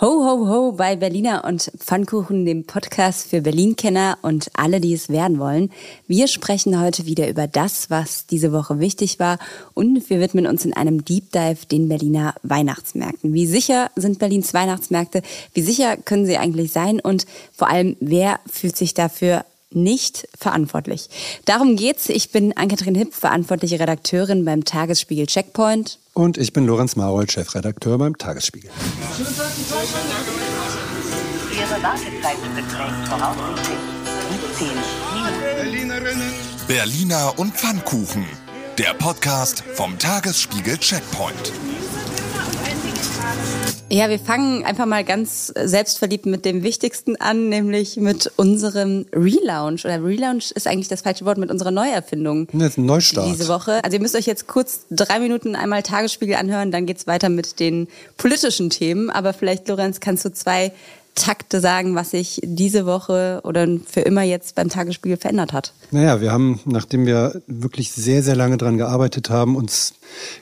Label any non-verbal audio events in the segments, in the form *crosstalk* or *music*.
Ho, ho, ho bei Berliner und Pfannkuchen, dem Podcast für Berlin-Kenner und alle, die es werden wollen. Wir sprechen heute wieder über das, was diese Woche wichtig war und wir widmen uns in einem Deep Dive den Berliner Weihnachtsmärkten. Wie sicher sind Berlins Weihnachtsmärkte? Wie sicher können sie eigentlich sein? Und vor allem, wer fühlt sich dafür nicht verantwortlich. Darum geht's. Ich bin Ann-Kathrin Hipp, verantwortliche Redakteurin beim Tagesspiegel Checkpoint. Und ich bin Lorenz Marold, Chefredakteur beim Tagesspiegel. Ihre Wartezeit beträgt voraussichtlich 15 Minuten. Berliner und Pfannkuchen. Der Podcast vom Tagesspiegel Checkpoint. Ja, wir fangen einfach mal ganz selbstverliebt mit dem Wichtigsten an, nämlich mit unserem Relaunch. Oder Relaunch ist eigentlich das falsche Wort, mit unserer Neuerfindung. Ist ein Neustart. Diese Woche. Also ihr müsst euch jetzt kurz drei Minuten einmal Tagesspiegel anhören, dann geht's weiter mit den politischen Themen. Aber vielleicht, Lorenz, kannst du zwei Takte sagen, was sich diese Woche oder für immer jetzt beim Tagesspiegel verändert hat? Naja, wir haben, nachdem wir wirklich sehr, sehr lange dran gearbeitet haben, uns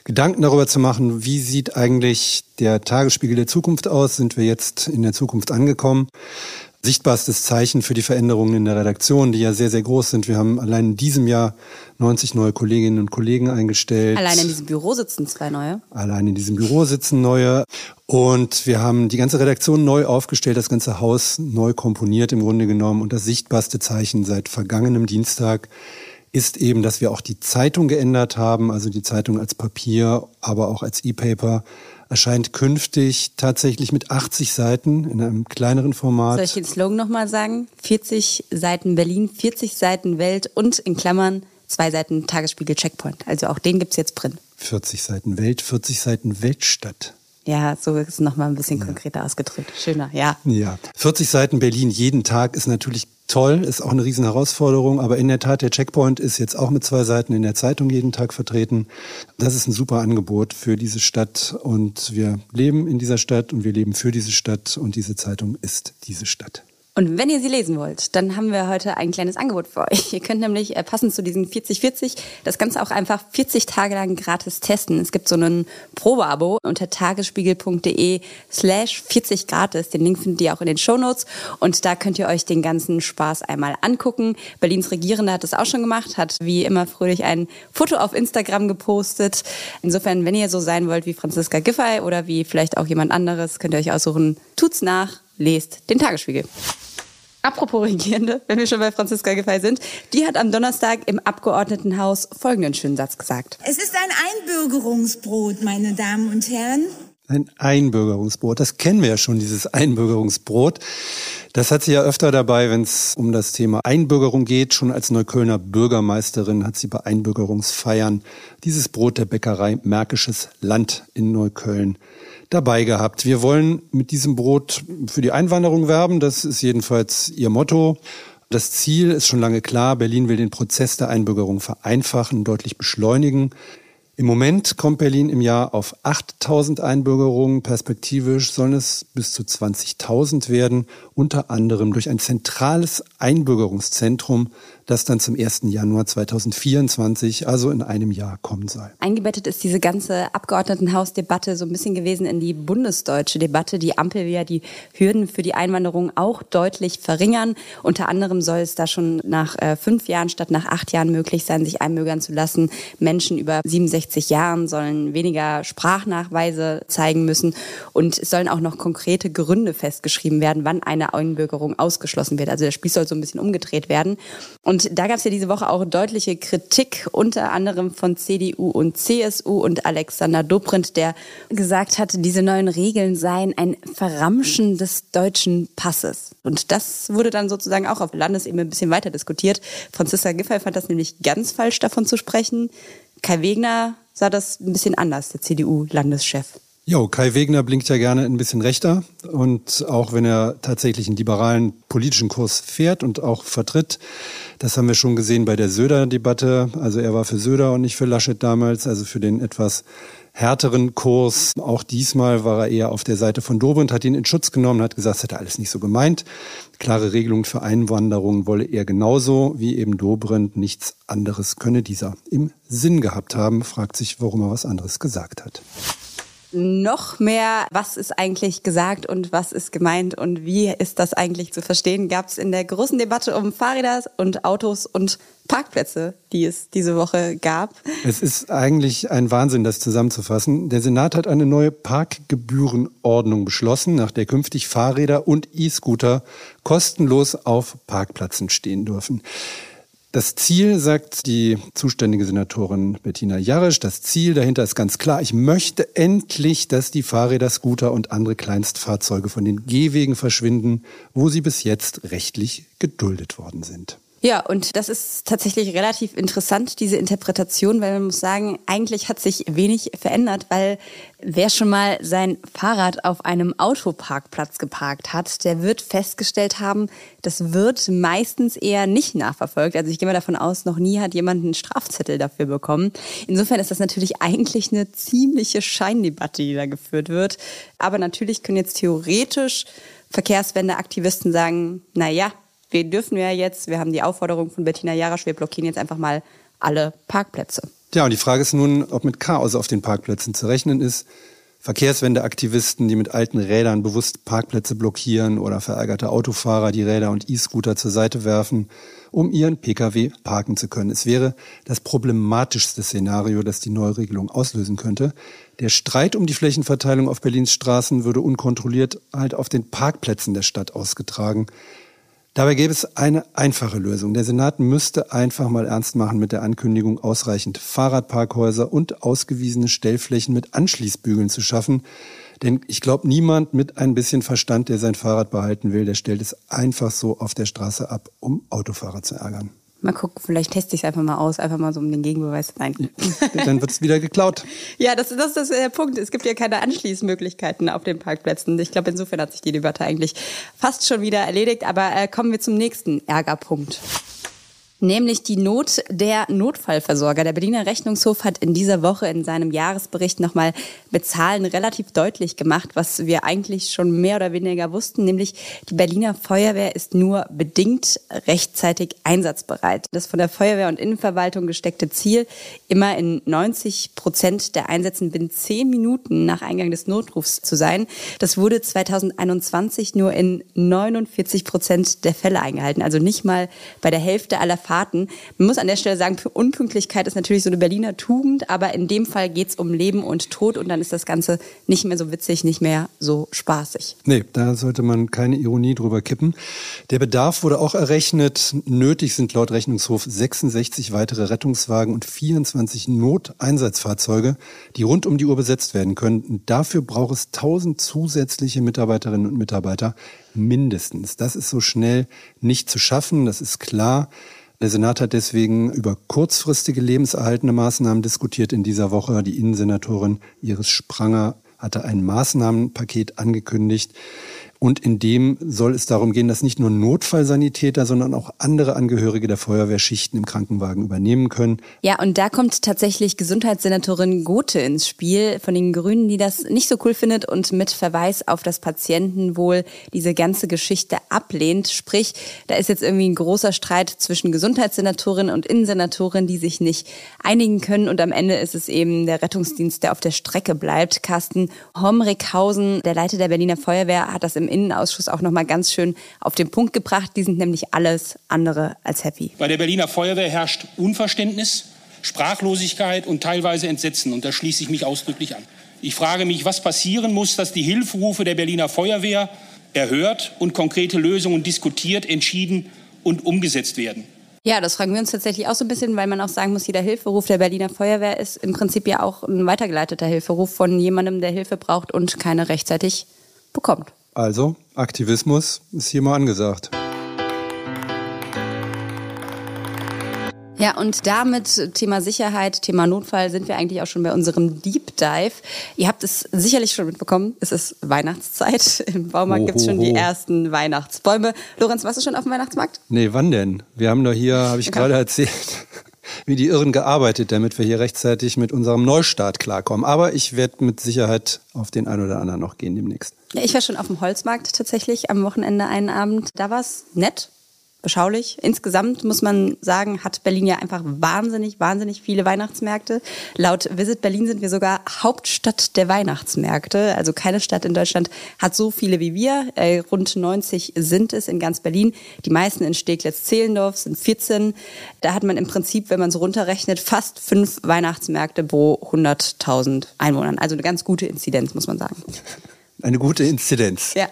Gedanken darüber zu machen, wie sieht eigentlich der Tagesspiegel der Zukunft aus, sind wir jetzt in der Zukunft angekommen sichtbarstes Zeichen für die Veränderungen in der Redaktion, die ja sehr, sehr groß sind. Wir haben allein in diesem Jahr 90 neue Kolleginnen und Kollegen eingestellt. Allein in diesem Büro sitzen zwei neue. Allein in diesem Büro sitzen neue. Und wir haben die ganze Redaktion neu aufgestellt, das ganze Haus neu komponiert im Grunde genommen. Und das sichtbarste Zeichen seit vergangenem Dienstag ist eben, dass wir auch die Zeitung geändert haben, also die Zeitung als Papier, aber auch als E-Paper erscheint künftig tatsächlich mit 80 Seiten in einem kleineren Format. Soll ich den Slogan nochmal sagen? 40 Seiten Berlin, 40 Seiten Welt und in Klammern zwei Seiten Tagesspiegel Checkpoint. Also auch den gibt es jetzt drin. 40 Seiten Welt, 40 Seiten Weltstadt. Ja, so ist es nochmal ein bisschen konkreter ausgedrückt. Schöner, ja. Ja. 40 Seiten Berlin jeden Tag ist natürlich toll, ist auch eine riesen Herausforderung, aber in der Tat, der Checkpoint ist jetzt auch mit zwei Seiten in der Zeitung jeden Tag vertreten. Das ist ein super Angebot für diese Stadt und wir leben in dieser Stadt und wir leben für diese Stadt und diese Zeitung ist diese Stadt. Und wenn ihr sie lesen wollt, dann haben wir heute ein kleines Angebot für euch. *laughs* Ihr könnt nämlich äh, passend zu diesen 40-40 das Ganze auch einfach 40 Tage lang gratis testen. Es gibt so einen Probeabo unter tagesspiegel.de slash 40 gratis. Den Link findet ihr auch in den Shownotes. Und da könnt ihr euch den ganzen Spaß einmal angucken. Berlins Regierende hat das auch schon gemacht, hat wie immer fröhlich ein Foto auf Instagram gepostet. Insofern, wenn ihr so sein wollt wie Franziska Giffey oder wie vielleicht auch jemand anderes, könnt ihr euch aussuchen, tut's nach, lest den Tagesspiegel. Apropos Regierende, wenn wir schon bei Franziska Giffey sind, die hat am Donnerstag im Abgeordnetenhaus folgenden schönen Satz gesagt. Es ist ein Einbürgerungsbrot, meine Damen und Herren. Ein Einbürgerungsbrot, das kennen wir ja schon, dieses Einbürgerungsbrot. Das hat sie ja öfter dabei, wenn es um das Thema Einbürgerung geht. Schon als Neuköllner Bürgermeisterin hat sie bei Einbürgerungsfeiern dieses Brot der Bäckerei Märkisches Land in Neukölln dabei gehabt. Wir wollen mit diesem Brot für die Einwanderung werben. Das ist jedenfalls ihr Motto. Das Ziel ist schon lange klar. Berlin will den Prozess der Einbürgerung vereinfachen, deutlich beschleunigen. Im Moment kommt Berlin im Jahr auf 8000 Einbürgerungen. Perspektivisch sollen es bis zu 20.000 werden, unter anderem durch ein zentrales Einbürgerungszentrum, das dann zum 1. Januar 2024, also in einem Jahr, kommen soll. Eingebettet ist diese ganze Abgeordnetenhausdebatte so ein bisschen gewesen in die bundesdeutsche Debatte. Die Ampel will ja die Hürden für die Einwanderung auch deutlich verringern. Unter anderem soll es da schon nach äh, fünf Jahren statt nach acht Jahren möglich sein, sich einbürgern zu lassen. Menschen über 67 Jahren sollen weniger Sprachnachweise zeigen müssen und es sollen auch noch konkrete Gründe festgeschrieben werden, wann eine Einbürgerung ausgeschlossen wird. Also der Spiel soll so ein bisschen umgedreht werden. Und und da gab es ja diese Woche auch deutliche Kritik, unter anderem von CDU und CSU und Alexander Dobrindt, der gesagt hat, diese neuen Regeln seien ein Verramschen des deutschen Passes. Und das wurde dann sozusagen auch auf Landesebene ein bisschen weiter diskutiert. Franziska Giffey fand das nämlich ganz falsch, davon zu sprechen. Kai Wegner sah das ein bisschen anders, der CDU-Landeschef. Jo, Kai Wegner blinkt ja gerne ein bisschen rechter und auch wenn er tatsächlich einen liberalen politischen Kurs fährt und auch vertritt, das haben wir schon gesehen bei der Söder-Debatte. Also er war für Söder und nicht für Laschet damals, also für den etwas härteren Kurs. Auch diesmal war er eher auf der Seite von Dobrindt, hat ihn in Schutz genommen, hat gesagt, das hätte alles nicht so gemeint. Klare Regelungen für Einwanderung wolle er genauso wie eben Dobrindt. Nichts anderes könne dieser im Sinn gehabt haben. Fragt sich, warum er was anderes gesagt hat. Noch mehr, was ist eigentlich gesagt und was ist gemeint und wie ist das eigentlich zu verstehen, gab es in der großen Debatte um Fahrräder und Autos und Parkplätze, die es diese Woche gab. Es ist eigentlich ein Wahnsinn, das zusammenzufassen. Der Senat hat eine neue Parkgebührenordnung beschlossen, nach der künftig Fahrräder und E-Scooter kostenlos auf Parkplätzen stehen dürfen. Das Ziel, sagt die zuständige Senatorin Bettina Jarisch, das Ziel dahinter ist ganz klar. Ich möchte endlich, dass die Fahrräder, Scooter und andere Kleinstfahrzeuge von den Gehwegen verschwinden, wo sie bis jetzt rechtlich geduldet worden sind. Ja, und das ist tatsächlich relativ interessant, diese Interpretation, weil man muss sagen, eigentlich hat sich wenig verändert, weil wer schon mal sein Fahrrad auf einem Autoparkplatz geparkt hat, der wird festgestellt haben, das wird meistens eher nicht nachverfolgt. Also ich gehe mal davon aus, noch nie hat jemand einen Strafzettel dafür bekommen. Insofern ist das natürlich eigentlich eine ziemliche Scheindebatte, die da geführt wird. Aber natürlich können jetzt theoretisch Verkehrswendeaktivisten sagen, na ja, wir dürfen ja jetzt, wir haben die Aufforderung von Bettina Jarasch, wir blockieren jetzt einfach mal alle Parkplätze. Ja, und die Frage ist nun, ob mit Chaos auf den Parkplätzen zu rechnen ist. Verkehrswendeaktivisten, die mit alten Rädern bewusst Parkplätze blockieren oder verärgerte Autofahrer, die Räder und E-Scooter zur Seite werfen, um ihren Pkw parken zu können. Es wäre das problematischste Szenario, das die Neuregelung auslösen könnte. Der Streit um die Flächenverteilung auf Berlins Straßen würde unkontrolliert halt auf den Parkplätzen der Stadt ausgetragen. Dabei gäbe es eine einfache Lösung. Der Senat müsste einfach mal ernst machen mit der Ankündigung, ausreichend Fahrradparkhäuser und ausgewiesene Stellflächen mit Anschließbügeln zu schaffen. Denn ich glaube, niemand mit ein bisschen Verstand, der sein Fahrrad behalten will, der stellt es einfach so auf der Straße ab, um Autofahrer zu ärgern. Mal gucken, vielleicht teste ich es einfach mal aus, einfach mal so um den Gegenbeweis. Nein. *laughs* Dann wird es wieder geklaut. ja, das, das ist der Punkt. Es gibt ja keine Anschließmöglichkeiten auf den Parkplätzen. Ich glaube, insofern hat sich die Debatte eigentlich fast schon wieder erledigt. Aber äh, kommen wir zum nächsten Ärgerpunkt nämlich die Not der Notfallversorger. Der Berliner Rechnungshof hat in dieser Woche in seinem Jahresbericht nochmal mit Zahlen relativ deutlich gemacht, was wir eigentlich schon mehr oder weniger wussten, nämlich die Berliner Feuerwehr ist nur bedingt rechtzeitig einsatzbereit. Das von der Feuerwehr und Innenverwaltung gesteckte Ziel, immer in 90 Prozent der Einsätzen binnen zehn Minuten nach Eingang des Notrufs zu sein, das wurde 2021 nur in 49 Prozent der Fälle eingehalten, also nicht mal bei der Hälfte aller Fahrten Fahrten. Man muss an der Stelle sagen, Unpünktlichkeit ist natürlich so eine Berliner Tugend, aber in dem Fall geht es um Leben und Tod und dann ist das Ganze nicht mehr so witzig, nicht mehr so spaßig. Nee, da sollte man keine Ironie drüber kippen. Der Bedarf wurde auch errechnet. Nötig sind laut Rechnungshof 66 weitere Rettungswagen und 24 Noteinsatzfahrzeuge, die rund um die Uhr besetzt werden können. Dafür braucht es 1000 zusätzliche Mitarbeiterinnen und Mitarbeiter mindestens. Das ist so schnell nicht zu schaffen, das ist klar. Der Senat hat deswegen über kurzfristige lebenserhaltende Maßnahmen diskutiert in dieser Woche. Die Innensenatorin Iris Spranger hatte ein Maßnahmenpaket angekündigt. Und in dem soll es darum gehen, dass nicht nur Notfallsanitäter, sondern auch andere Angehörige der Feuerwehr Schichten im Krankenwagen übernehmen können. Ja, und da kommt tatsächlich Gesundheitssenatorin Gothe ins Spiel von den Grünen, die das nicht so cool findet und mit Verweis auf das Patientenwohl diese ganze Geschichte ablehnt. Sprich, da ist jetzt irgendwie ein großer Streit zwischen Gesundheitssenatorin und Innensenatorin, die sich nicht einigen können. Und am Ende ist es eben der Rettungsdienst, der auf der Strecke bleibt. Carsten Homrickhausen, der Leiter der Berliner Feuerwehr, hat das im Innenausschuss auch noch mal ganz schön auf den Punkt gebracht. Die sind nämlich alles andere als happy. Bei der Berliner Feuerwehr herrscht Unverständnis, Sprachlosigkeit und teilweise Entsetzen. Und da schließe ich mich ausdrücklich an. Ich frage mich, was passieren muss, dass die Hilferufe der Berliner Feuerwehr erhört und konkrete Lösungen diskutiert, entschieden und umgesetzt werden. Ja, das fragen wir uns tatsächlich auch so ein bisschen, weil man auch sagen muss, jeder Hilferuf der Berliner Feuerwehr ist im Prinzip ja auch ein weitergeleiteter Hilferuf von jemandem, der Hilfe braucht und keine rechtzeitig bekommt. Also, Aktivismus ist hier mal angesagt. Ja, und damit Thema Sicherheit, Thema Notfall sind wir eigentlich auch schon bei unserem Deep Dive. Ihr habt es sicherlich schon mitbekommen, es ist Weihnachtszeit. Im Baumarkt gibt es schon die ersten Weihnachtsbäume. Lorenz, warst du schon auf dem Weihnachtsmarkt? Nee, wann denn? Wir haben doch hier, habe ich okay. gerade erzählt, wie die Irren gearbeitet, damit wir hier rechtzeitig mit unserem Neustart klarkommen. Aber ich werde mit Sicherheit auf den einen oder anderen noch gehen demnächst. Ja, ich war schon auf dem Holzmarkt tatsächlich am Wochenende einen Abend. Da war es nett. Beschaulich. Insgesamt muss man sagen, hat Berlin ja einfach wahnsinnig, wahnsinnig viele Weihnachtsmärkte. Laut Visit Berlin sind wir sogar Hauptstadt der Weihnachtsmärkte. Also keine Stadt in Deutschland hat so viele wie wir. Äh, rund 90 sind es in ganz Berlin. Die meisten in Steglitz-Zehlendorf sind 14. Da hat man im Prinzip, wenn man so runterrechnet, fast fünf Weihnachtsmärkte pro 100.000 Einwohnern. Also eine ganz gute Inzidenz, muss man sagen. Eine gute Inzidenz. Ja.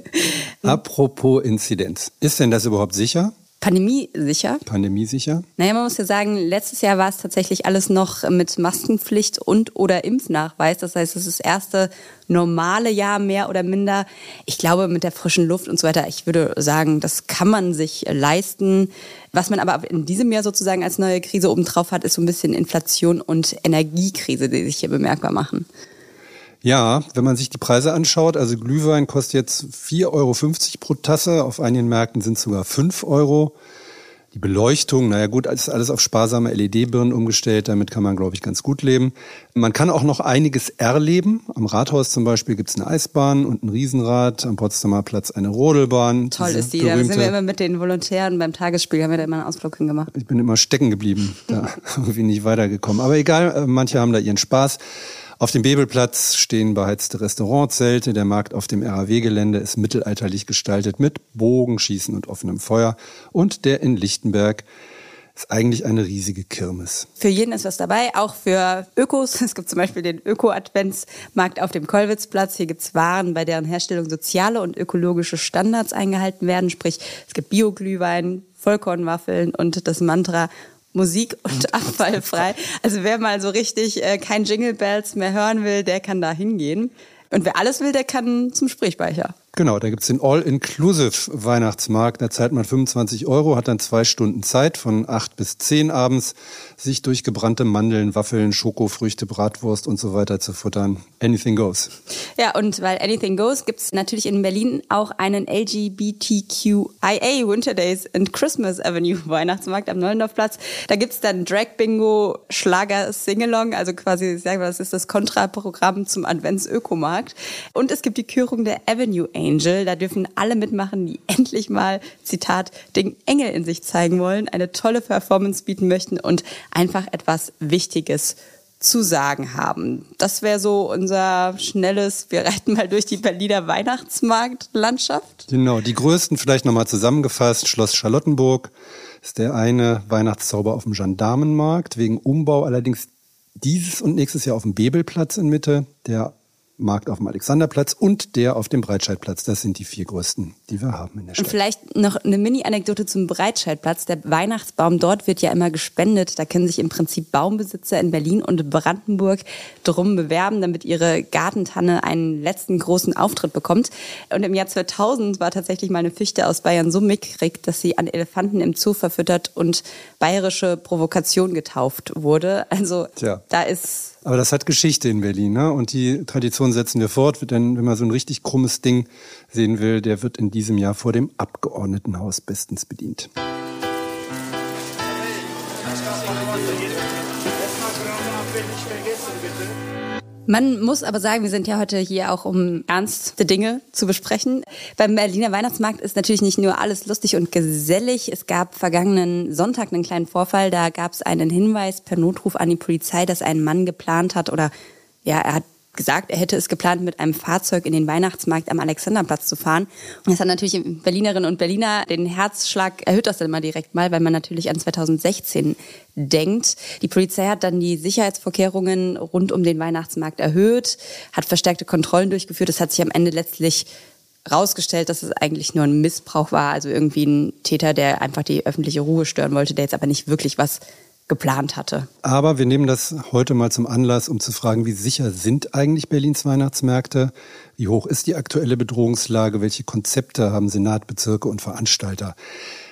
*laughs* Apropos Inzidenz. Ist denn das überhaupt sicher? Pandemie sicher? Pandemie sicher? Naja, man muss ja sagen, letztes Jahr war es tatsächlich alles noch mit Maskenpflicht und oder Impfnachweis. Das heißt, es ist das erste normale Jahr mehr oder minder. Ich glaube, mit der frischen Luft und so weiter, ich würde sagen, das kann man sich leisten. Was man aber in diesem Jahr sozusagen als neue Krise obendrauf hat, ist so ein bisschen Inflation und Energiekrise, die sich hier bemerkbar machen. Ja, wenn man sich die Preise anschaut, also Glühwein kostet jetzt 4,50 Euro pro Tasse, auf einigen Märkten sind es sogar 5 Euro. Die Beleuchtung, naja gut, ist alles auf sparsame LED-Birnen umgestellt, damit kann man, glaube ich, ganz gut leben. Man kann auch noch einiges erleben. Am Rathaus zum Beispiel gibt es eine Eisbahn und ein Riesenrad, am Potsdamer Platz eine Rodelbahn. Toll ist die, da sind wir immer mit den Volontären beim Tagesspiel, haben wir da immer einen Ausflug hingemacht. Ich bin immer stecken geblieben, da *laughs* *laughs* irgendwie nicht weitergekommen. Aber egal, äh, manche haben da ihren Spaß. Auf dem Bebelplatz stehen beheizte Restaurantzelte. Der Markt auf dem RAW-Gelände ist mittelalterlich gestaltet mit Bogenschießen und offenem Feuer. Und der in Lichtenberg ist eigentlich eine riesige Kirmes. Für jeden ist was dabei, auch für Ökos. Es gibt zum Beispiel den Öko-Adventsmarkt auf dem Kollwitzplatz. Hier gibt es Waren, bei deren Herstellung soziale und ökologische Standards eingehalten werden. Sprich, es gibt Bioglühwein, Vollkornwaffeln und das Mantra Musik und *laughs* abfallfrei. Also wer mal so richtig äh, kein Jingle Bells mehr hören will, der kann da hingehen. Und wer alles will, der kann zum Sprichspeicher. Genau, da gibt's den All-Inclusive-Weihnachtsmarkt. Da zahlt man 25 Euro, hat dann zwei Stunden Zeit von acht bis zehn abends, sich durch gebrannte Mandeln, Waffeln, Schokofrüchte, Bratwurst und so weiter zu futtern. Anything goes. Ja, und weil Anything goes, gibt's natürlich in Berlin auch einen LGBTQIA Winter Days and Christmas Avenue Weihnachtsmarkt am Neulendorfplatz. Da gibt's dann Drag Bingo, Schlager Singalong, also quasi, ich sag mal, das ist das Kontraprogramm zum Advents-Ökomarkt. Und es gibt die Kürung der Avenue Angel. Da dürfen alle mitmachen, die *laughs* endlich mal, Zitat, den Engel in sich zeigen wollen, eine tolle Performance bieten möchten und einfach etwas Wichtiges zu sagen haben. Das wäre so unser schnelles, wir reiten mal durch die Berliner Weihnachtsmarktlandschaft. Genau, die größten vielleicht nochmal zusammengefasst. Schloss Charlottenburg ist der eine Weihnachtszauber auf dem Gendarmenmarkt, wegen Umbau allerdings dieses und nächstes Jahr auf dem Bebelplatz in Mitte. Der Markt auf dem Alexanderplatz und der auf dem Breitscheidplatz. Das sind die vier größten, die wir haben in der Stadt. Und vielleicht noch eine Mini-Anekdote zum Breitscheidplatz. Der Weihnachtsbaum dort wird ja immer gespendet. Da können sich im Prinzip Baumbesitzer in Berlin und Brandenburg drum bewerben, damit ihre Gartentanne einen letzten großen Auftritt bekommt. Und im Jahr 2000 war tatsächlich mal eine Fichte aus Bayern so mickrig, dass sie an Elefanten im Zoo verfüttert und bayerische Provokation getauft wurde. Also Tja. da ist aber das hat Geschichte in Berlin, ne? Und die Tradition setzen wir fort. Denn wenn man so ein richtig krummes Ding sehen will, der wird in diesem Jahr vor dem Abgeordnetenhaus bestens bedient. Man muss aber sagen, wir sind ja heute hier auch, um ernste Dinge zu besprechen. Beim Berliner Weihnachtsmarkt ist natürlich nicht nur alles lustig und gesellig. Es gab vergangenen Sonntag einen kleinen Vorfall. Da gab es einen Hinweis per Notruf an die Polizei, dass ein Mann geplant hat oder ja, er hat gesagt, er hätte es geplant, mit einem Fahrzeug in den Weihnachtsmarkt am Alexanderplatz zu fahren. Das hat natürlich Berlinerinnen und Berliner den Herzschlag, erhöht das dann mal direkt mal, weil man natürlich an 2016 denkt. Die Polizei hat dann die Sicherheitsvorkehrungen rund um den Weihnachtsmarkt erhöht, hat verstärkte Kontrollen durchgeführt. Es hat sich am Ende letztlich rausgestellt, dass es eigentlich nur ein Missbrauch war, also irgendwie ein Täter, der einfach die öffentliche Ruhe stören wollte, der jetzt aber nicht wirklich was geplant hatte. Aber wir nehmen das heute mal zum Anlass, um zu fragen, wie sicher sind eigentlich Berlins Weihnachtsmärkte? Wie hoch ist die aktuelle Bedrohungslage? Welche Konzepte haben Senat, Bezirke und Veranstalter?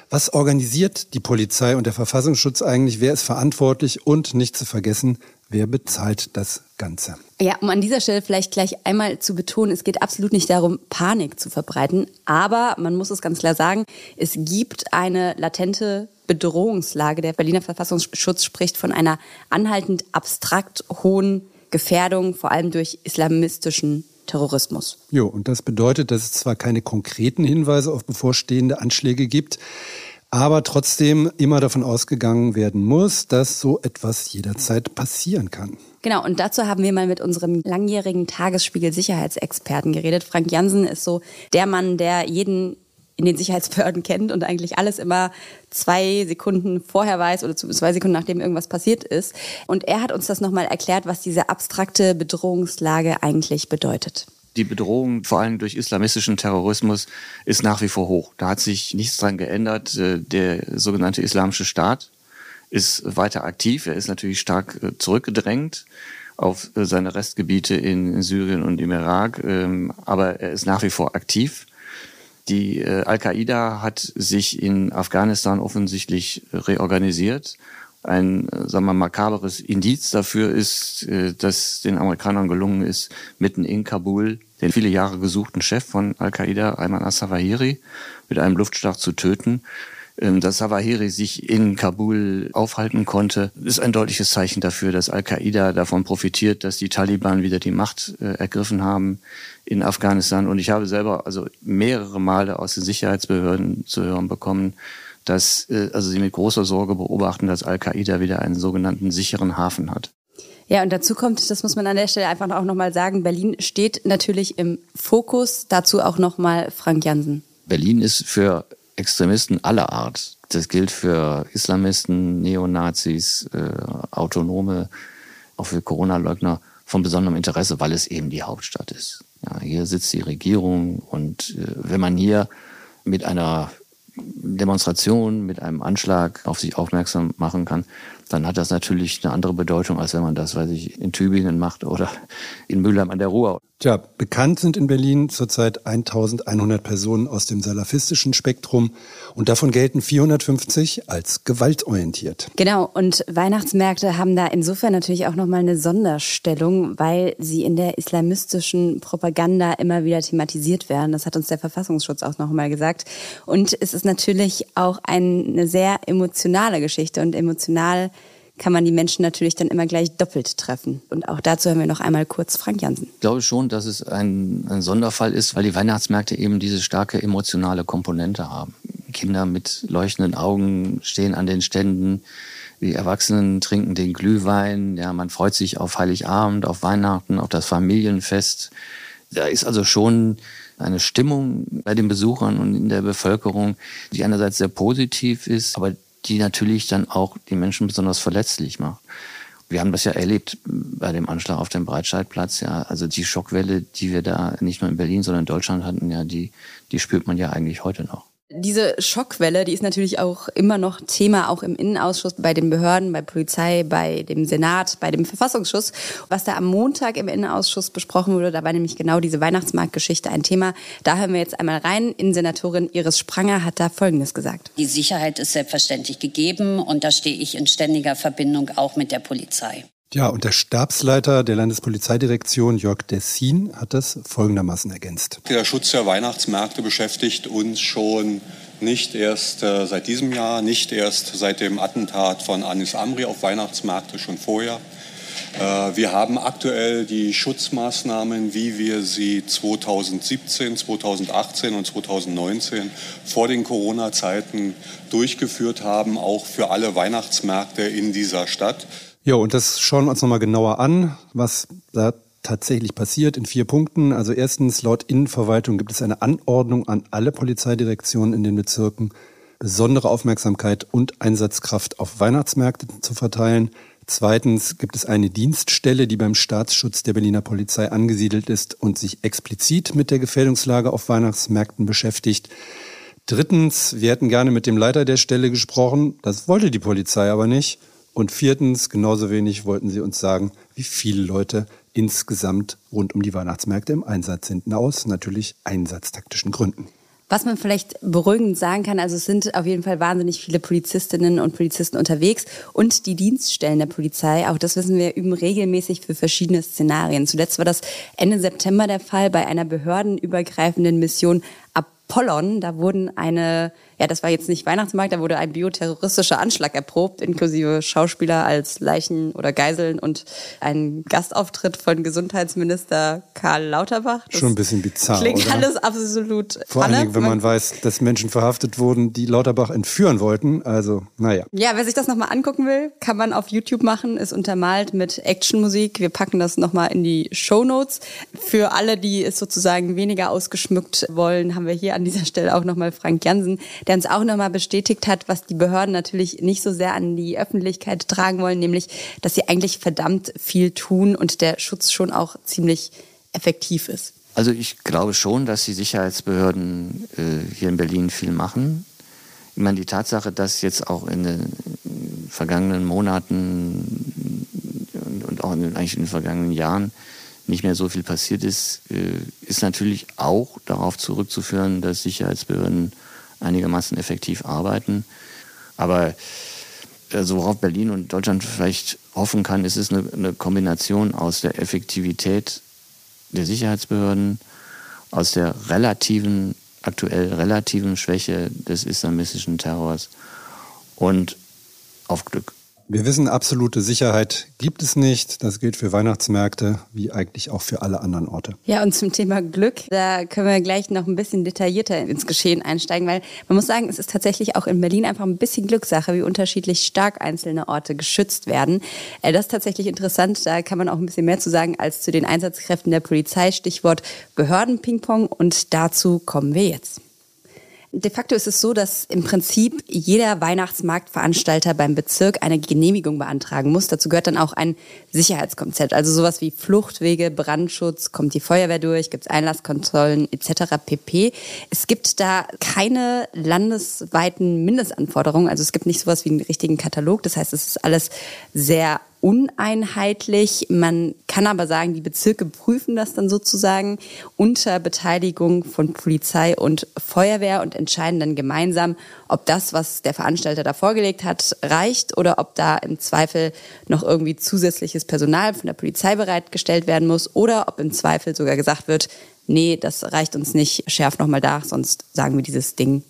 Was organisiert die Polizei und der Verfassungsschutz eigentlich? Wer ist verantwortlich? Und nicht zu vergessen, wer bezahlt das Ganze? Ja, um an dieser Stelle vielleicht gleich einmal zu betonen, es geht absolut nicht darum, Panik zu verbreiten. Aber man muss es ganz klar sagen, es gibt eine latente Bedrohungslage. Der Berliner Verfassungsschutz spricht von einer anhaltend abstrakt hohen Gefährdung, vor allem durch islamistischen Terrorismus. Jo, und das bedeutet, dass es zwar keine konkreten Hinweise auf bevorstehende Anschläge gibt, aber trotzdem immer davon ausgegangen werden muss, dass so etwas jederzeit passieren kann. Genau, und dazu haben wir mal mit unserem langjährigen Tagesspiegel-Sicherheitsexperten geredet. Frank Jansen ist so der Mann, der jeden in den Sicherheitsbehörden kennt und eigentlich alles immer zwei Sekunden vorher weiß oder zwei Sekunden nachdem irgendwas passiert ist. Und er hat uns das nochmal erklärt, was diese abstrakte Bedrohungslage eigentlich bedeutet. Die Bedrohung, vor allem durch islamistischen Terrorismus, ist nach wie vor hoch. Da hat sich nichts dran geändert. Äh, der sogenannte Islamische Staat ist weiter aktiv. Er ist natürlich stark äh, zurückgedrängt auf äh, seine Restgebiete in Syrien und im Irak, ähm, aber er ist nach wie vor aktiv. Die Al-Qaida hat sich in Afghanistan offensichtlich reorganisiert. Ein, sagen wir, makaberes Indiz dafür ist, dass den Amerikanern gelungen ist, mitten in Kabul den viele Jahre gesuchten Chef von Al-Qaida, Ayman al-Zawahiri, mit einem Luftschlag zu töten. Ähm, dass Zawahiri sich in Kabul aufhalten konnte, ist ein deutliches Zeichen dafür, dass Al-Qaida davon profitiert, dass die Taliban wieder die Macht äh, ergriffen haben in Afghanistan. Und ich habe selber also mehrere Male aus den Sicherheitsbehörden zu hören bekommen, dass äh, also sie mit großer Sorge beobachten, dass Al-Qaida wieder einen sogenannten sicheren Hafen hat. Ja, und dazu kommt, das muss man an der Stelle einfach auch nochmal sagen, Berlin steht natürlich im Fokus. Dazu auch nochmal Frank Jansen. Berlin ist für Extremisten aller Art. Das gilt für Islamisten, Neonazis, äh, Autonome, auch für Corona-Leugner von besonderem Interesse, weil es eben die Hauptstadt ist. Ja, hier sitzt die Regierung und äh, wenn man hier mit einer Demonstration, mit einem Anschlag auf sich aufmerksam machen kann, dann hat das natürlich eine andere Bedeutung, als wenn man das, weiß ich, in Tübingen macht oder in Mülheim an der Ruhr. Tja, bekannt sind in Berlin zurzeit 1100 Personen aus dem salafistischen Spektrum und davon gelten 450 als gewaltorientiert. Genau, und Weihnachtsmärkte haben da insofern natürlich auch nochmal eine Sonderstellung, weil sie in der islamistischen Propaganda immer wieder thematisiert werden. Das hat uns der Verfassungsschutz auch nochmal gesagt. Und es ist natürlich auch eine sehr emotionale Geschichte und emotional kann man die Menschen natürlich dann immer gleich doppelt treffen. Und auch dazu hören wir noch einmal kurz Frank Jansen. Ich glaube schon, dass es ein, ein Sonderfall ist, weil die Weihnachtsmärkte eben diese starke emotionale Komponente haben. Kinder mit leuchtenden Augen stehen an den Ständen. Die Erwachsenen trinken den Glühwein. Ja, man freut sich auf Heiligabend, auf Weihnachten, auf das Familienfest. Da ist also schon eine Stimmung bei den Besuchern und in der Bevölkerung, die einerseits sehr positiv ist, aber die natürlich dann auch die Menschen besonders verletzlich macht. Wir haben das ja erlebt bei dem Anschlag auf dem Breitscheidplatz, ja. Also die Schockwelle, die wir da nicht nur in Berlin, sondern in Deutschland hatten, ja, die, die spürt man ja eigentlich heute noch. Diese Schockwelle, die ist natürlich auch immer noch Thema, auch im Innenausschuss, bei den Behörden, bei Polizei, bei dem Senat, bei dem Verfassungsschutz. Was da am Montag im Innenausschuss besprochen wurde, da war nämlich genau diese Weihnachtsmarktgeschichte ein Thema. Da hören wir jetzt einmal rein. Innensenatorin Iris Spranger hat da Folgendes gesagt. Die Sicherheit ist selbstverständlich gegeben und da stehe ich in ständiger Verbindung auch mit der Polizei. Ja, und der Stabsleiter der Landespolizeidirektion, Jörg Dessin, hat das folgendermaßen ergänzt. Der Schutz der Weihnachtsmärkte beschäftigt uns schon nicht erst äh, seit diesem Jahr, nicht erst seit dem Attentat von Anis Amri auf Weihnachtsmärkte, schon vorher. Äh, wir haben aktuell die Schutzmaßnahmen, wie wir sie 2017, 2018 und 2019 vor den Corona-Zeiten durchgeführt haben, auch für alle Weihnachtsmärkte in dieser Stadt. Ja, und das schauen wir uns nochmal genauer an, was da tatsächlich passiert in vier Punkten. Also erstens, laut Innenverwaltung gibt es eine Anordnung an alle Polizeidirektionen in den Bezirken, besondere Aufmerksamkeit und Einsatzkraft auf Weihnachtsmärkte zu verteilen. Zweitens gibt es eine Dienststelle, die beim Staatsschutz der Berliner Polizei angesiedelt ist und sich explizit mit der Gefährdungslage auf Weihnachtsmärkten beschäftigt. Drittens, wir hätten gerne mit dem Leiter der Stelle gesprochen. Das wollte die Polizei aber nicht. Und viertens, genauso wenig wollten sie uns sagen, wie viele Leute insgesamt rund um die Weihnachtsmärkte im Einsatz sind. Aus natürlich einsatztaktischen Gründen. Was man vielleicht beruhigend sagen kann, also es sind auf jeden Fall wahnsinnig viele Polizistinnen und Polizisten unterwegs und die Dienststellen der Polizei, auch das wissen wir, üben regelmäßig für verschiedene Szenarien. Zuletzt war das Ende September der Fall bei einer behördenübergreifenden Mission Apollon. Da wurden eine ja, das war jetzt nicht Weihnachtsmarkt, da wurde ein bioterroristischer Anschlag erprobt, inklusive Schauspieler als Leichen oder Geiseln und ein Gastauftritt von Gesundheitsminister Karl Lauterbach. Das Schon ein bisschen bizarr. Klingt oder? alles absolut. Vor allen Dingen, wenn man weiß, dass Menschen verhaftet wurden, die Lauterbach entführen wollten. Also, naja. Ja, wer sich das nochmal angucken will, kann man auf YouTube machen, ist untermalt mit Actionmusik. Wir packen das nochmal in die Show Notes. Für alle, die es sozusagen weniger ausgeschmückt wollen, haben wir hier an dieser Stelle auch nochmal Frank Jansen, der uns auch nochmal bestätigt hat, was die Behörden natürlich nicht so sehr an die Öffentlichkeit tragen wollen, nämlich, dass sie eigentlich verdammt viel tun und der Schutz schon auch ziemlich effektiv ist. Also ich glaube schon, dass die Sicherheitsbehörden äh, hier in Berlin viel machen. Ich meine, die Tatsache, dass jetzt auch in den vergangenen Monaten und auch in den, eigentlich in den vergangenen Jahren nicht mehr so viel passiert ist, äh, ist natürlich auch darauf zurückzuführen, dass Sicherheitsbehörden einigermaßen effektiv arbeiten. Aber also worauf Berlin und Deutschland vielleicht hoffen kann, ist es eine, eine Kombination aus der Effektivität der Sicherheitsbehörden, aus der relativen, aktuell relativen Schwäche des islamistischen Terrors und auf Glück. Wir wissen, absolute Sicherheit gibt es nicht. Das gilt für Weihnachtsmärkte wie eigentlich auch für alle anderen Orte. Ja, und zum Thema Glück, da können wir gleich noch ein bisschen detaillierter ins Geschehen einsteigen, weil man muss sagen, es ist tatsächlich auch in Berlin einfach ein bisschen Glückssache, wie unterschiedlich stark einzelne Orte geschützt werden. Äh, das ist tatsächlich interessant. Da kann man auch ein bisschen mehr zu sagen als zu den Einsatzkräften der Polizei. Stichwort Behördenpingpong. Und dazu kommen wir jetzt. De facto ist es so, dass im Prinzip jeder Weihnachtsmarktveranstalter beim Bezirk eine Genehmigung beantragen muss. Dazu gehört dann auch ein Sicherheitskonzept, also sowas wie Fluchtwege, Brandschutz, kommt die Feuerwehr durch, gibt es Einlasskontrollen etc. pp. Es gibt da keine landesweiten Mindestanforderungen, also es gibt nicht sowas wie einen richtigen Katalog. Das heißt, es ist alles sehr uneinheitlich. Man kann aber sagen, die Bezirke prüfen das dann sozusagen unter Beteiligung von Polizei und Feuerwehr und entscheiden dann gemeinsam, ob das, was der Veranstalter da vorgelegt hat, reicht oder ob da im Zweifel noch irgendwie zusätzliches Personal von der Polizei bereitgestellt werden muss oder ob im Zweifel sogar gesagt wird, nee, das reicht uns nicht, schärf nochmal da, sonst sagen wir dieses Ding.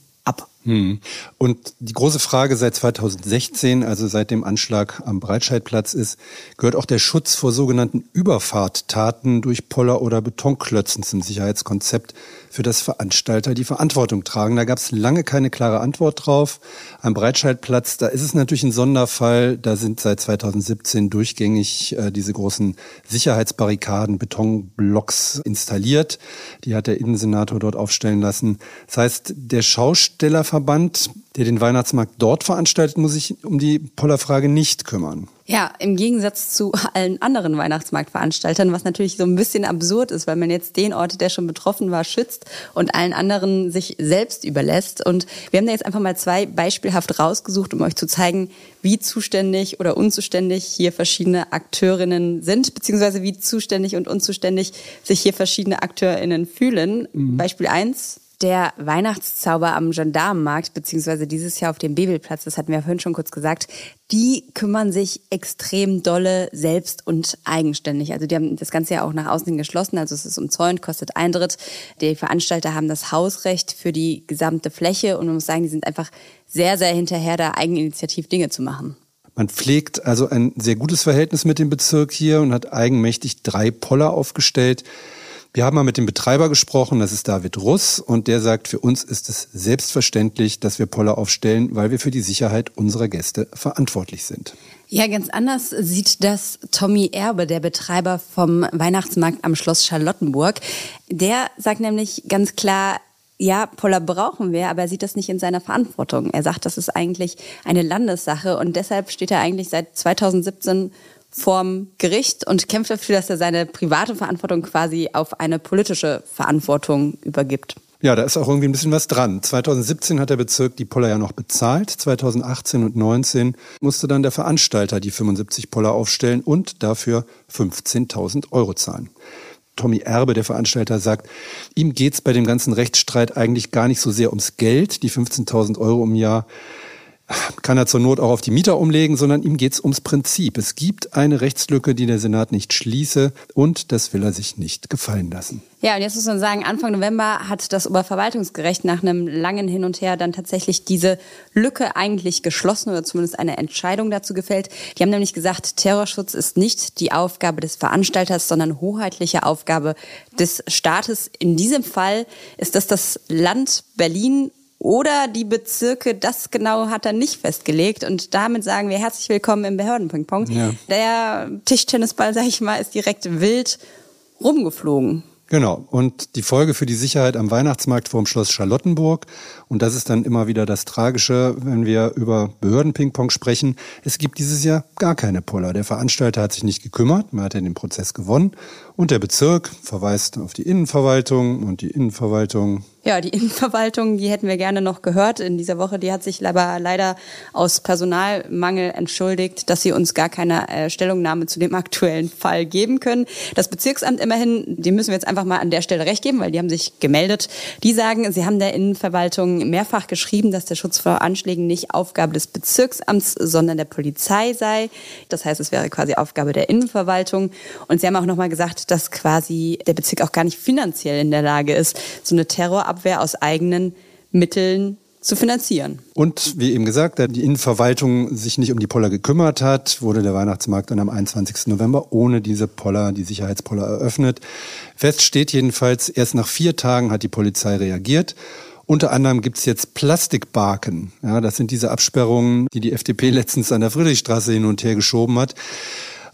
Hm. Und die große Frage seit 2016, also seit dem Anschlag am Breitscheidplatz ist, gehört auch der Schutz vor sogenannten Überfahrttaten durch Poller oder Betonklötzen zum Sicherheitskonzept, für das Veranstalter die Verantwortung tragen. Da gab es lange keine klare Antwort drauf. Am Breitscheidplatz, da ist es natürlich ein Sonderfall. Da sind seit 2017 durchgängig äh, diese großen Sicherheitsbarrikaden, Betonblocks installiert. Die hat der Innensenator dort aufstellen lassen. Das heißt, der Schaustellerverband, der den Weihnachtsmarkt dort veranstaltet, muss sich um die Pollerfrage nicht kümmern. Ja, im Gegensatz zu allen anderen Weihnachtsmarktveranstaltern, was natürlich so ein bisschen absurd ist, weil man jetzt den Ort, der schon betroffen war, schützt und allen anderen sich selbst überlässt. Und wir haben da jetzt einfach mal zwei beispielhaft rausgesucht, um euch zu zeigen, wie zuständig oder unzuständig hier verschiedene Akteurinnen sind, beziehungsweise wie zuständig und unzuständig sich hier verschiedene Akteurinnen fühlen. Mhm. Beispiel eins der Weihnachtszauber am Gendarmenmarkt, beziehungsweise dieses Jahr auf dem Bebelplatz, das hatten wir vorhin schon kurz gesagt, die kümmern sich extrem dolle selbst und eigenständig. Also die haben das Ganze ja auch nach außen geschlossen, also es ist umzäunt, kostet Eintritt. Die Veranstalter haben das Hausrecht für die gesamte Fläche und man muss sagen, die sind einfach sehr, sehr hinterher, da eigeninitiativ Dinge zu machen. Man pflegt also ein sehr gutes Verhältnis mit dem Bezirk hier und hat eigenmächtig drei Poller aufgestellt. Wir haben mal mit dem Betreiber gesprochen, das ist David Russ, und der sagt, für uns ist es selbstverständlich, dass wir Poller aufstellen, weil wir für die Sicherheit unserer Gäste verantwortlich sind. Ja, ganz anders sieht das Tommy Erbe, der Betreiber vom Weihnachtsmarkt am Schloss Charlottenburg. Der sagt nämlich ganz klar, ja, Poller brauchen wir, aber er sieht das nicht in seiner Verantwortung. Er sagt, das ist eigentlich eine Landessache und deshalb steht er eigentlich seit 2017 vorm Gericht und kämpft dafür, dass er seine private Verantwortung quasi auf eine politische Verantwortung übergibt. Ja, da ist auch irgendwie ein bisschen was dran. 2017 hat der Bezirk die Poller ja noch bezahlt. 2018 und 2019 musste dann der Veranstalter die 75 Poller aufstellen und dafür 15.000 Euro zahlen. Tommy Erbe, der Veranstalter, sagt, ihm geht's bei dem ganzen Rechtsstreit eigentlich gar nicht so sehr ums Geld, die 15.000 Euro im Jahr kann er zur Not auch auf die Mieter umlegen, sondern ihm geht es ums Prinzip. Es gibt eine Rechtslücke, die der Senat nicht schließe und das will er sich nicht gefallen lassen. Ja, und jetzt muss man sagen, Anfang November hat das Oberverwaltungsgericht nach einem langen Hin und Her dann tatsächlich diese Lücke eigentlich geschlossen oder zumindest eine Entscheidung dazu gefällt. Die haben nämlich gesagt, Terrorschutz ist nicht die Aufgabe des Veranstalters, sondern hoheitliche Aufgabe des Staates. In diesem Fall ist das das Land Berlin oder die Bezirke, das genau hat er nicht festgelegt. Und damit sagen wir herzlich willkommen im Behördenpingpong. Ja. Der Tischtennisball, sag ich mal, ist direkt wild rumgeflogen. Genau. Und die Folge für die Sicherheit am Weihnachtsmarkt vorm Schloss Charlottenburg. Und das ist dann immer wieder das Tragische, wenn wir über Behördenpingpong sprechen. Es gibt dieses Jahr gar keine Poller. Der Veranstalter hat sich nicht gekümmert. Man hat ja den Prozess gewonnen. Und der Bezirk verweist auf die Innenverwaltung und die Innenverwaltung ja, die Innenverwaltung, die hätten wir gerne noch gehört in dieser Woche. Die hat sich aber leider aus Personalmangel entschuldigt, dass sie uns gar keine äh, Stellungnahme zu dem aktuellen Fall geben können. Das Bezirksamt immerhin, dem müssen wir jetzt einfach mal an der Stelle recht geben, weil die haben sich gemeldet. Die sagen, sie haben der Innenverwaltung mehrfach geschrieben, dass der Schutz vor Anschlägen nicht Aufgabe des Bezirksamts, sondern der Polizei sei. Das heißt, es wäre quasi Aufgabe der Innenverwaltung. Und sie haben auch nochmal gesagt, dass quasi der Bezirk auch gar nicht finanziell in der Lage ist, so eine Terror Terrorabwehr aus eigenen Mitteln zu finanzieren. Und wie eben gesagt, da die Innenverwaltung sich nicht um die Poller gekümmert hat, wurde der Weihnachtsmarkt dann am 21. November ohne diese Poller, die Sicherheitspoller eröffnet. Fest steht jedenfalls, erst nach vier Tagen hat die Polizei reagiert. Unter anderem gibt es jetzt Plastikbarken. Ja, das sind diese Absperrungen, die die FDP letztens an der Friedrichstraße hin und her geschoben hat.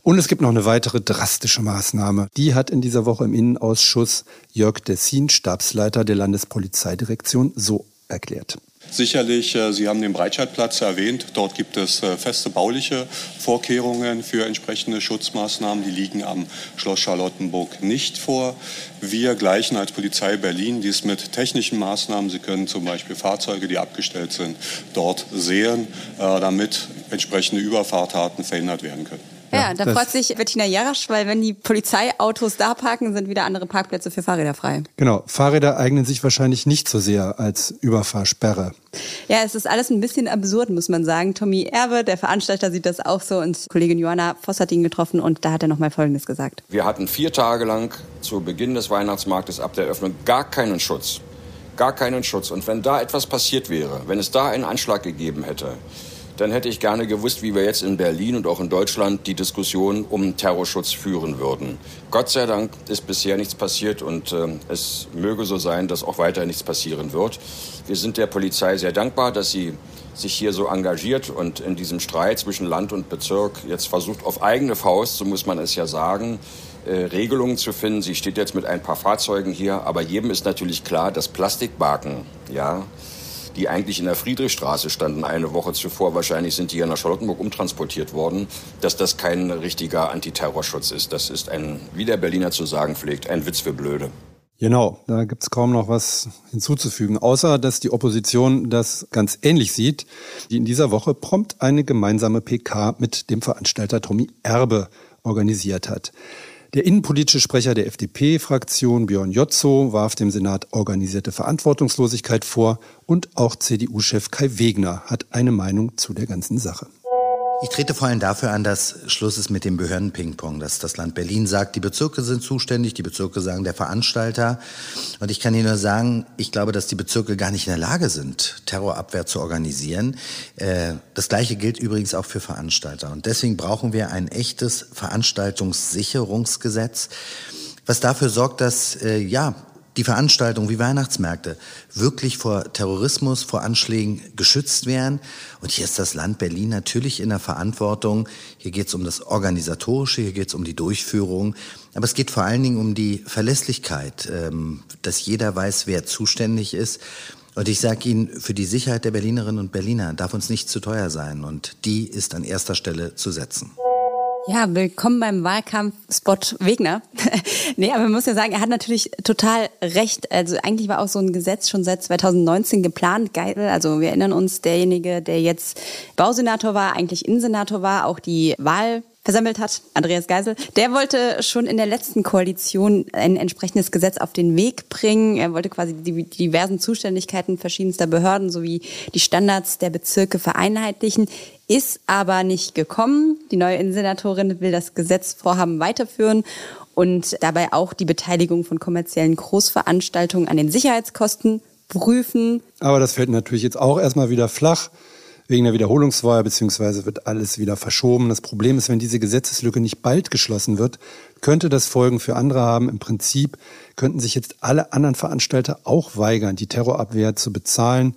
Und es gibt noch eine weitere drastische Maßnahme. Die hat in dieser Woche im Innenausschuss Jörg Dessin, Stabsleiter der Landespolizeidirektion, so erklärt. Sicherlich, äh, Sie haben den Breitscheidplatz erwähnt. Dort gibt es äh, feste bauliche Vorkehrungen für entsprechende Schutzmaßnahmen. Die liegen am Schloss Charlottenburg nicht vor. Wir gleichen als Polizei Berlin dies mit technischen Maßnahmen. Sie können zum Beispiel Fahrzeuge, die abgestellt sind, dort sehen, äh, damit entsprechende Überfahrtaten verhindert werden können. Ja, da freut sich Bettina Jarasch, weil wenn die Polizeiautos da parken, sind wieder andere Parkplätze für Fahrräder frei. Genau, Fahrräder eignen sich wahrscheinlich nicht so sehr als Überfahrsperre. Ja, es ist alles ein bisschen absurd, muss man sagen. Tommy Erbe, der Veranstalter, sieht das auch so und Kollegin Johanna Voss hat ihn getroffen und da hat er nochmal Folgendes gesagt. Wir hatten vier Tage lang zu Beginn des Weihnachtsmarktes ab der Eröffnung gar keinen Schutz. Gar keinen Schutz. Und wenn da etwas passiert wäre, wenn es da einen Anschlag gegeben hätte, dann hätte ich gerne gewusst, wie wir jetzt in Berlin und auch in Deutschland die Diskussion um Terrorschutz führen würden. Gott sei Dank ist bisher nichts passiert und äh, es möge so sein, dass auch weiter nichts passieren wird. Wir sind der Polizei sehr dankbar, dass sie sich hier so engagiert und in diesem Streit zwischen Land und Bezirk jetzt versucht, auf eigene Faust, so muss man es ja sagen, äh, Regelungen zu finden. Sie steht jetzt mit ein paar Fahrzeugen hier, aber jedem ist natürlich klar, dass Plastikbaken, ja, die eigentlich in der Friedrichstraße standen eine Woche zuvor. Wahrscheinlich sind die hier nach Charlottenburg umtransportiert worden, dass das kein richtiger Antiterrorschutz ist. Das ist ein, wie der Berliner zu sagen pflegt, ein Witz für Blöde. Genau, da gibt's kaum noch was hinzuzufügen, außer dass die Opposition das ganz ähnlich sieht, die in dieser Woche prompt eine gemeinsame PK mit dem Veranstalter Tommy Erbe organisiert hat. Der innenpolitische Sprecher der FDP-Fraktion, Björn Jotzo, warf dem Senat organisierte Verantwortungslosigkeit vor und auch CDU-Chef Kai Wegner hat eine Meinung zu der ganzen Sache. Ich trete vor allem dafür an, dass Schluss ist mit dem Behörden-Ping-Pong, dass das Land Berlin sagt, die Bezirke sind zuständig, die Bezirke sagen der Veranstalter. Und ich kann Ihnen nur sagen, ich glaube, dass die Bezirke gar nicht in der Lage sind, Terrorabwehr zu organisieren. Äh, das Gleiche gilt übrigens auch für Veranstalter. Und deswegen brauchen wir ein echtes Veranstaltungssicherungsgesetz, was dafür sorgt, dass äh, ja die Veranstaltungen wie Weihnachtsmärkte wirklich vor Terrorismus, vor Anschlägen geschützt werden. Und hier ist das Land Berlin natürlich in der Verantwortung. Hier geht es um das Organisatorische, hier geht es um die Durchführung. Aber es geht vor allen Dingen um die Verlässlichkeit, ähm, dass jeder weiß, wer zuständig ist. Und ich sage Ihnen, für die Sicherheit der Berlinerinnen und Berliner darf uns nicht zu teuer sein. Und die ist an erster Stelle zu setzen. Ja, willkommen beim Wahlkampfspot Wegner. *laughs* nee, aber man muss ja sagen, er hat natürlich total recht. Also eigentlich war auch so ein Gesetz schon seit 2019 geplant. Geil. Also wir erinnern uns, derjenige, der jetzt Bausenator war, eigentlich Innensenator war, auch die Wahl versammelt hat, Andreas Geisel, der wollte schon in der letzten Koalition ein entsprechendes Gesetz auf den Weg bringen. Er wollte quasi die diversen Zuständigkeiten verschiedenster Behörden sowie die Standards der Bezirke vereinheitlichen, ist aber nicht gekommen. Die neue Innensenatorin will das Gesetzvorhaben weiterführen und dabei auch die Beteiligung von kommerziellen Großveranstaltungen an den Sicherheitskosten prüfen. Aber das fällt natürlich jetzt auch erstmal wieder flach wegen der Wiederholungswahl, beziehungsweise wird alles wieder verschoben. Das Problem ist, wenn diese Gesetzeslücke nicht bald geschlossen wird, könnte das Folgen für andere haben. Im Prinzip könnten sich jetzt alle anderen Veranstalter auch weigern, die Terrorabwehr zu bezahlen.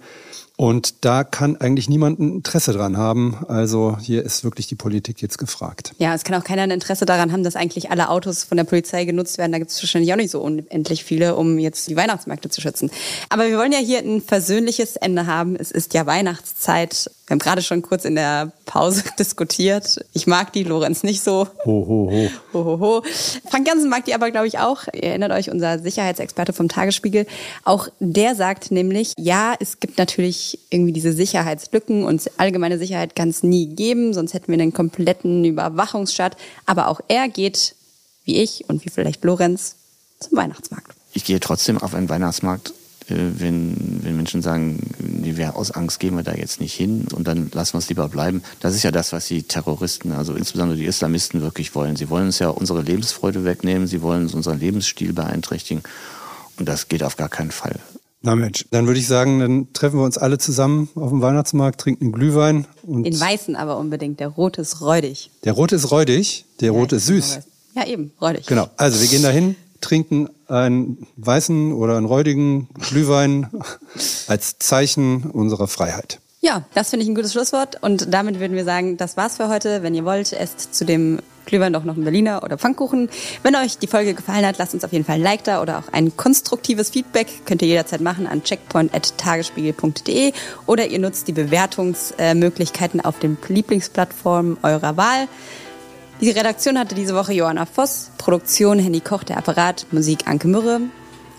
Und da kann eigentlich niemand ein Interesse dran haben. Also hier ist wirklich die Politik jetzt gefragt. Ja, es kann auch keiner ein Interesse daran haben, dass eigentlich alle Autos von der Polizei genutzt werden. Da gibt es wahrscheinlich auch nicht so unendlich viele, um jetzt die Weihnachtsmärkte zu schützen. Aber wir wollen ja hier ein versöhnliches Ende haben. Es ist ja Weihnachtszeit. Wir haben gerade schon kurz in der Pause *laughs* diskutiert. Ich mag die, Lorenz nicht so. Ho, ho, ho. ho, ho, ho. Frank Jansen mag die aber, glaube ich, auch. Ihr erinnert euch, unser Sicherheitsexperte vom Tagesspiegel. Auch der sagt nämlich, ja, es gibt natürlich irgendwie diese Sicherheitslücken und allgemeine Sicherheit kann es nie geben, sonst hätten wir einen kompletten Überwachungsstaat. Aber auch er geht, wie ich und wie vielleicht Lorenz, zum Weihnachtsmarkt. Ich gehe trotzdem auf einen Weihnachtsmarkt wenn, wenn Menschen sagen, nee, wir aus Angst gehen wir da jetzt nicht hin und dann lassen wir es lieber bleiben. Das ist ja das, was die Terroristen, also insbesondere die Islamisten wirklich wollen. Sie wollen uns ja unsere Lebensfreude wegnehmen, sie wollen uns unseren Lebensstil beeinträchtigen und das geht auf gar keinen Fall. Na Mensch, dann würde ich sagen, dann treffen wir uns alle zusammen auf dem Weihnachtsmarkt, trinken einen Glühwein. Und Den weißen aber unbedingt, der rote ist räudig. Der rote ist räudig, der Ja, rote ist süß. genau. Ja, eben, räudig. Genau, also wir gehen dahin, trinken einen weißen oder einen räudigen Glühwein *laughs* als Zeichen unserer Freiheit. Ja, das finde ich ein gutes Schlusswort. Und damit würden wir sagen, das war's für heute. Wenn ihr wollt, esst zu dem Glühwein doch noch einen Berliner oder Pfannkuchen. Wenn euch die Folge gefallen hat, lasst uns auf jeden Fall ein Like da oder auch ein konstruktives Feedback. Könnt ihr jederzeit machen an checkpoint.tagesspiegel.de oder ihr nutzt die Bewertungsmöglichkeiten auf den Lieblingsplattformen eurer Wahl. Die Redaktion hatte diese Woche Johanna Voss, Produktion Henny Koch, der Apparat, Musik Anke Mürre.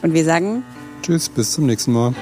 Und wir sagen Tschüss, bis zum nächsten Mal.